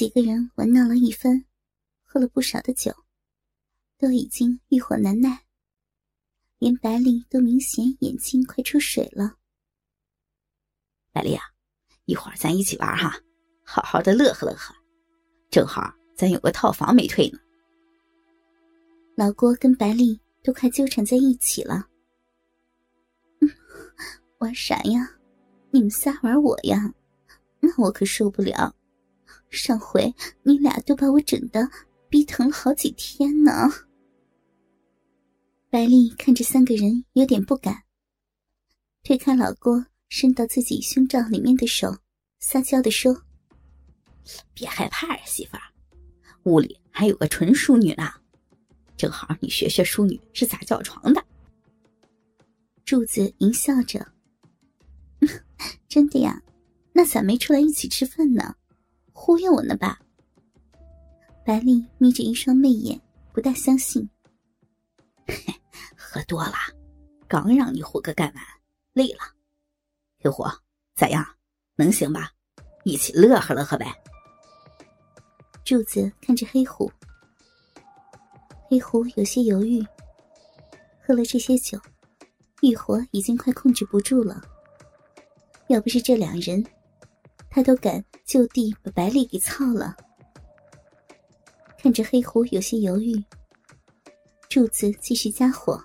几个人玩闹了一番，喝了不少的酒，都已经欲火难耐，连白丽都明显眼睛快出水了。白丽啊，一会儿咱一起玩哈，好好的乐呵乐呵，正好咱有个套房没退呢。老郭跟白丽都快纠缠在一起了。嗯，玩啥呀？你们仨玩我呀？那我可受不了。上回你俩都把我整的逼疼了好几天呢。白丽看着三个人有点不敢，推开老郭，伸到自己胸罩里面的手，撒娇的说：“别害怕呀，媳妇儿，屋里还有个纯淑女呢，正好你学学淑女是咋叫床的。”柱子淫笑着：“真的呀？那咋没出来一起吃饭呢？”忽悠我呢吧？白丽眯着一双媚眼，不大相信。喝多了，刚让你虎哥干完，累了。黑虎，咋样？能行吧？一起乐呵乐呵呗。柱子看着黑虎，黑虎有些犹豫。喝了这些酒，欲火已经快控制不住了。要不是这两人，他都敢。就地把白丽给操了。看着黑虎有些犹豫，柱子继续加火。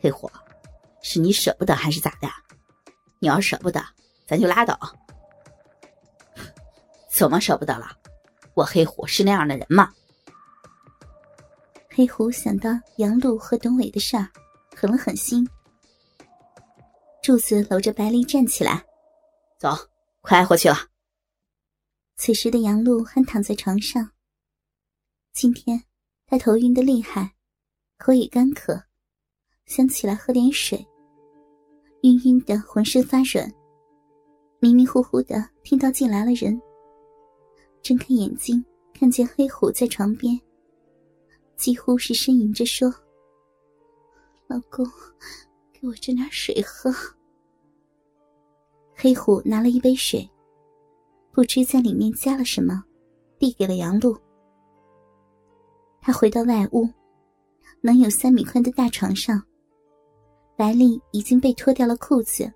黑虎，是你舍不得还是咋的？你要舍不得，咱就拉倒。怎么舍不得了？我黑虎是那样的人吗？黑虎想到杨璐和董伟的事儿，狠了狠心。柱子搂着白丽站起来，走，快回去了。此时的杨璐还躺在床上。今天她头晕的厉害，口也干渴，想起来喝点水，晕晕的浑身发软，迷迷糊糊的听到进来了人，睁开眼睛看见黑虎在床边，几乎是呻吟着说：“老公，给我斟点水喝。”黑虎拿了一杯水。不知在里面加了什么，递给了杨璐。他回到外屋，能有三米宽的大床上，白丽已经被脱掉了裤子，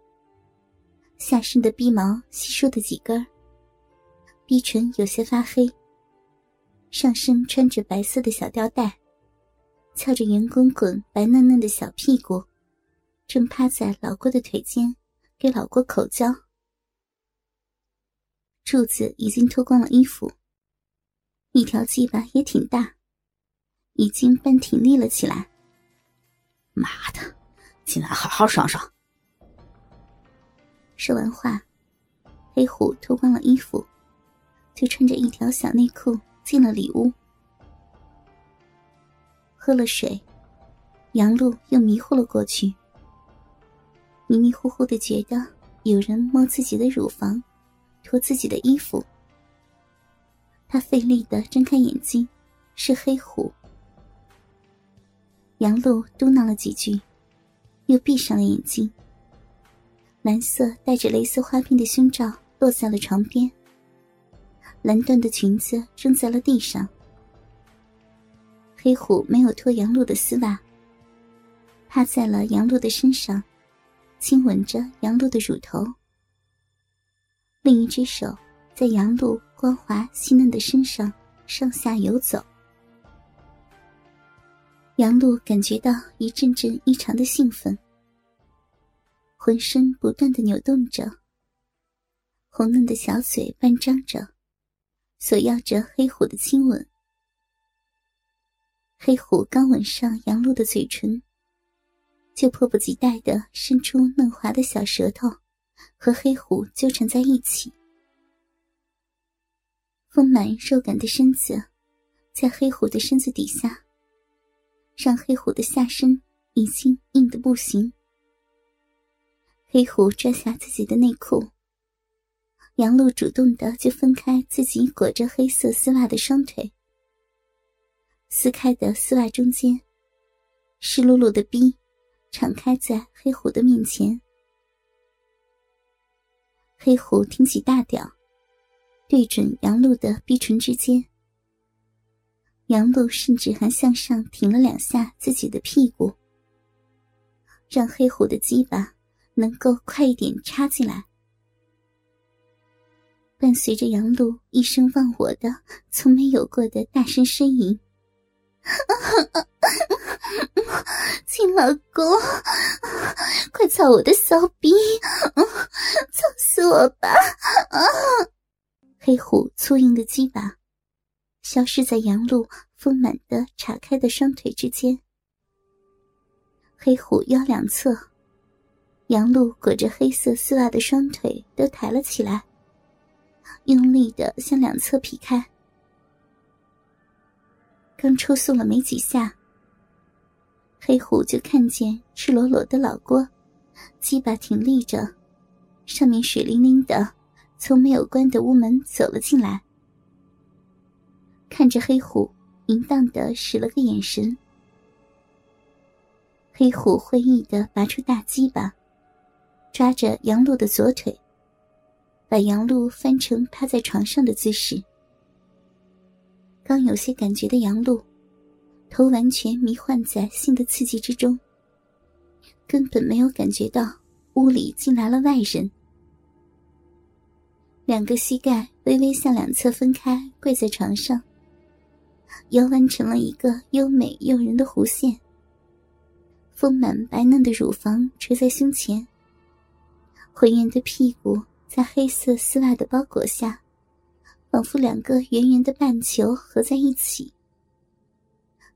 下身的逼毛稀疏的几根，逼唇有些发黑，上身穿着白色的小吊带，翘着圆滚滚白嫩嫩的小屁股，正趴在老郭的腿间，给老郭口交。柱子已经脱光了衣服，一条鸡巴也挺大，已经半挺立了起来。妈的，进来好好爽爽！说完话，黑虎脱光了衣服，就穿着一条小内裤进了里屋。喝了水，杨璐又迷糊了过去，迷迷糊糊的觉得有人摸自己的乳房。脱自己的衣服，他费力的睁开眼睛，是黑虎。杨璐嘟囔了几句，又闭上了眼睛。蓝色带着蕾丝花边的胸罩落在了床边，蓝缎的裙子扔在了地上。黑虎没有脱杨璐的丝袜，趴在了杨璐的身上，亲吻着杨璐的乳头。另一只手在杨璐光滑细嫩的身上上下游走，杨璐感觉到一阵阵异常的兴奋，浑身不断的扭动着，红嫩的小嘴半张着，索要着黑虎的亲吻。黑虎刚吻上杨璐的嘴唇，就迫不及待的伸出嫩滑的小舌头。和黑虎纠缠在一起，丰满肉感的身子在黑虎的身子底下，让黑虎的下身已经硬得不行。黑虎拽下自己的内裤，杨璐主动的就分开自己裹着黑色丝袜的双腿，撕开的丝袜中间，湿漉漉的逼敞开在黑虎的面前。黑虎挺起大屌，对准杨露的逼唇之间。杨露甚至还向上挺了两下自己的屁股，让黑虎的鸡巴能够快一点插进来。伴随着杨露一声忘我的、从没有过的大声呻吟：“ 亲老公，快操我的骚逼，操死我吧！”黑虎粗硬的鸡巴消失在杨露丰满的岔开的双腿之间。黑虎腰两侧，杨露裹着黑色丝袜的双腿都抬了起来。用力的向两侧劈开，刚抽送了没几下，黑虎就看见赤裸裸的老郭，鸡巴挺立着，上面水灵灵的，从没有关的屋门走了进来，看着黑虎，淫荡的使了个眼神。黑虎会意的拔出大鸡巴，抓着杨露的左腿。把杨露翻成趴在床上的姿势，刚有些感觉的杨露，头完全迷幻在性的刺激之中，根本没有感觉到屋里进来了外人。两个膝盖微微向两侧分开，跪在床上，腰弯成了一个优美诱人的弧线，丰满白嫩的乳房垂在胸前，浑圆的屁股。在黑色丝袜的包裹下，仿佛两个圆圆的半球合在一起。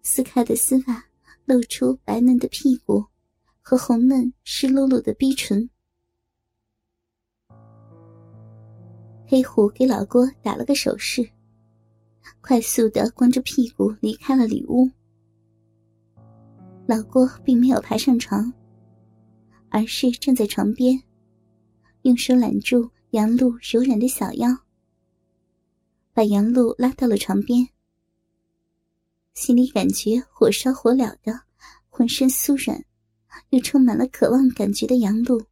撕开的丝袜露出白嫩的屁股和红嫩湿漉漉的逼唇。黑虎给老郭打了个手势，快速的光着屁股离开了里屋。老郭并没有爬上床，而是站在床边。用手揽住杨露柔软的小腰，把杨露拉到了床边。心里感觉火烧火燎的，浑身酥软，又充满了渴望感觉的杨露，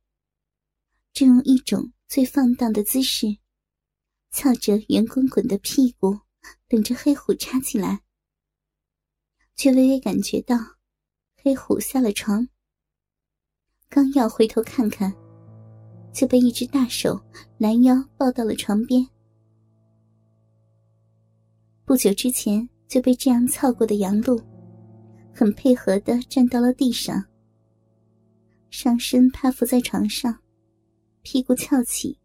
正用一种最放荡的姿势，翘着圆滚滚的屁股，等着黑虎插进来。却微微感觉到，黑虎下了床，刚要回头看看。就被一只大手拦腰抱到了床边。不久之前就被这样操过的杨露，很配合的站到了地上，上身趴伏在床上，屁股翘起，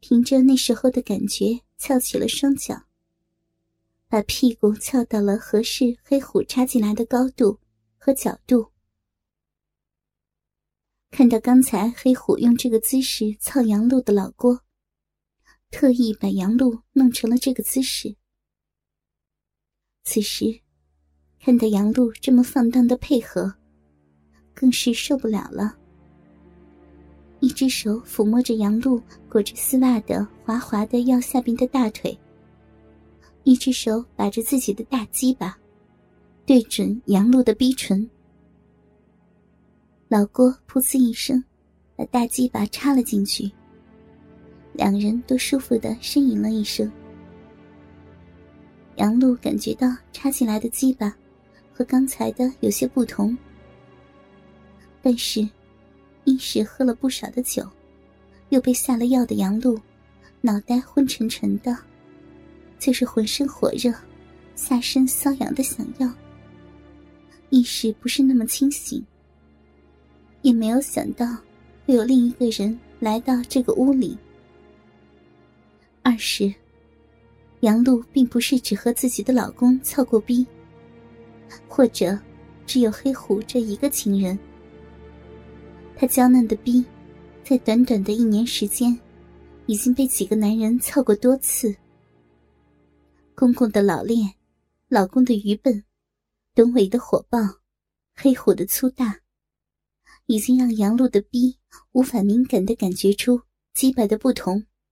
凭着那时候的感觉翘起了双脚，把屁股翘到了合适黑虎插进来的高度和角度。看到刚才黑虎用这个姿势操杨璐的老郭，特意把杨璐弄成了这个姿势。此时，看到杨露这么放荡的配合，更是受不了了。一只手抚摸着杨露裹着丝袜的滑滑的腰下边的大腿，一只手把着自己的大鸡巴，对准杨露的逼唇。老郭噗呲一声，把大鸡巴插了进去。两人都舒服的呻吟了一声。杨露感觉到插进来的鸡巴和刚才的有些不同，但是，一时喝了不少的酒，又被下了药的杨露，脑袋昏沉沉的，就是浑身火热，下身瘙痒的想要，意识不是那么清醒。也没有想到会有另一个人来到这个屋里。二是，杨露并不是只和自己的老公操过逼，或者只有黑虎这一个情人。她娇嫩的逼，在短短的一年时间，已经被几个男人操过多次。公公的老练，老公的愚笨，董伟的火爆，黑虎的粗大。已经让杨露的逼无法敏感的感觉出鸡巴的不同。